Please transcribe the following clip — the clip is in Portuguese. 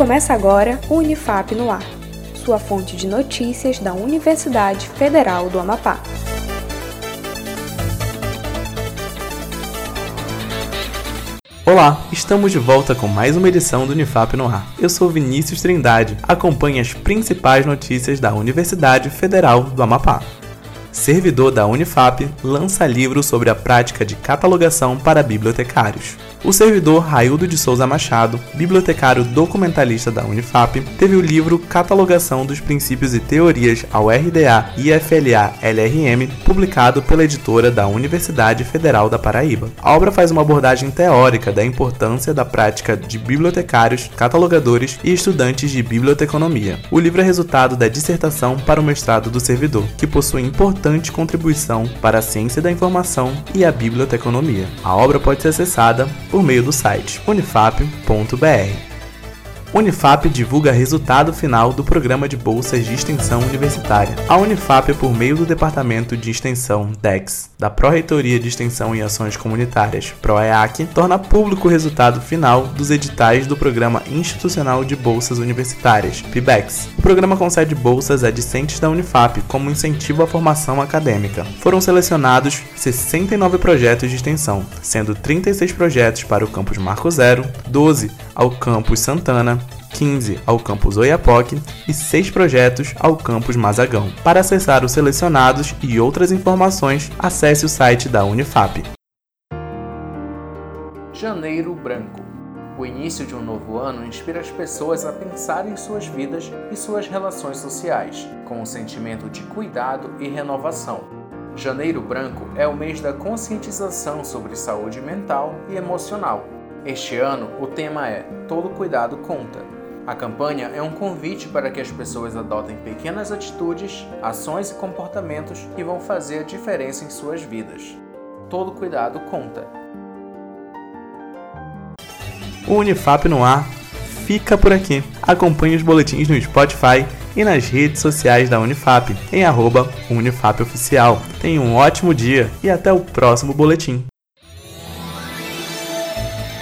Começa agora o Unifap no Ar, sua fonte de notícias da Universidade Federal do Amapá. Olá, estamos de volta com mais uma edição do Unifap no Ar. Eu sou Vinícius Trindade. Acompanhe as principais notícias da Universidade Federal do Amapá. Servidor da Unifap lança livro sobre a prática de catalogação para bibliotecários. O servidor Raildo de Souza Machado, bibliotecário documentalista da Unifap, teve o livro Catalogação dos Princípios e Teorias ao RDA e FLA LRM, publicado pela editora da Universidade Federal da Paraíba. A obra faz uma abordagem teórica da importância da prática de bibliotecários, catalogadores e estudantes de biblioteconomia. O livro é resultado da dissertação para o mestrado do servidor, que possui importante contribuição para a ciência da informação e a biblioteconomia. A obra pode ser acessada por meio do site unifap.br. Unifap divulga resultado final do programa de bolsas de extensão universitária. A Unifap, por meio do Departamento de Extensão DEX, da Pró-Reitoria de Extensão e Ações Comunitárias, PROEAC, torna público o resultado final dos editais do Programa Institucional de Bolsas Universitárias, PIBEX. O programa concede bolsas a discentes da Unifap como incentivo à formação acadêmica. Foram selecionados 69 projetos de extensão, sendo 36 projetos para o campus Marco Zero, 12 ao campus Santana, 15 ao campus Oiapoque e 6 projetos ao campus Mazagão. Para acessar os selecionados e outras informações, acesse o site da Unifap. Janeiro Branco o início de um novo ano inspira as pessoas a pensar em suas vidas e suas relações sociais, com um sentimento de cuidado e renovação. Janeiro Branco é o mês da conscientização sobre saúde mental e emocional. Este ano, o tema é Todo Cuidado Conta. A campanha é um convite para que as pessoas adotem pequenas atitudes, ações e comportamentos que vão fazer a diferença em suas vidas. Todo cuidado conta. O Unifap no ar fica por aqui. Acompanhe os boletins no Spotify e nas redes sociais da Unifap, em UnifapOficial. Tenha um ótimo dia e até o próximo boletim.